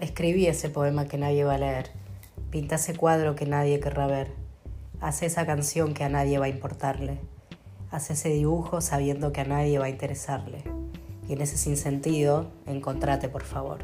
Escribí ese poema que nadie va a leer. Pinta ese cuadro que nadie querrá ver. Haz esa canción que a nadie va a importarle. Haz ese dibujo sabiendo que a nadie va a interesarle. Y en ese sinsentido, encontrate, por favor.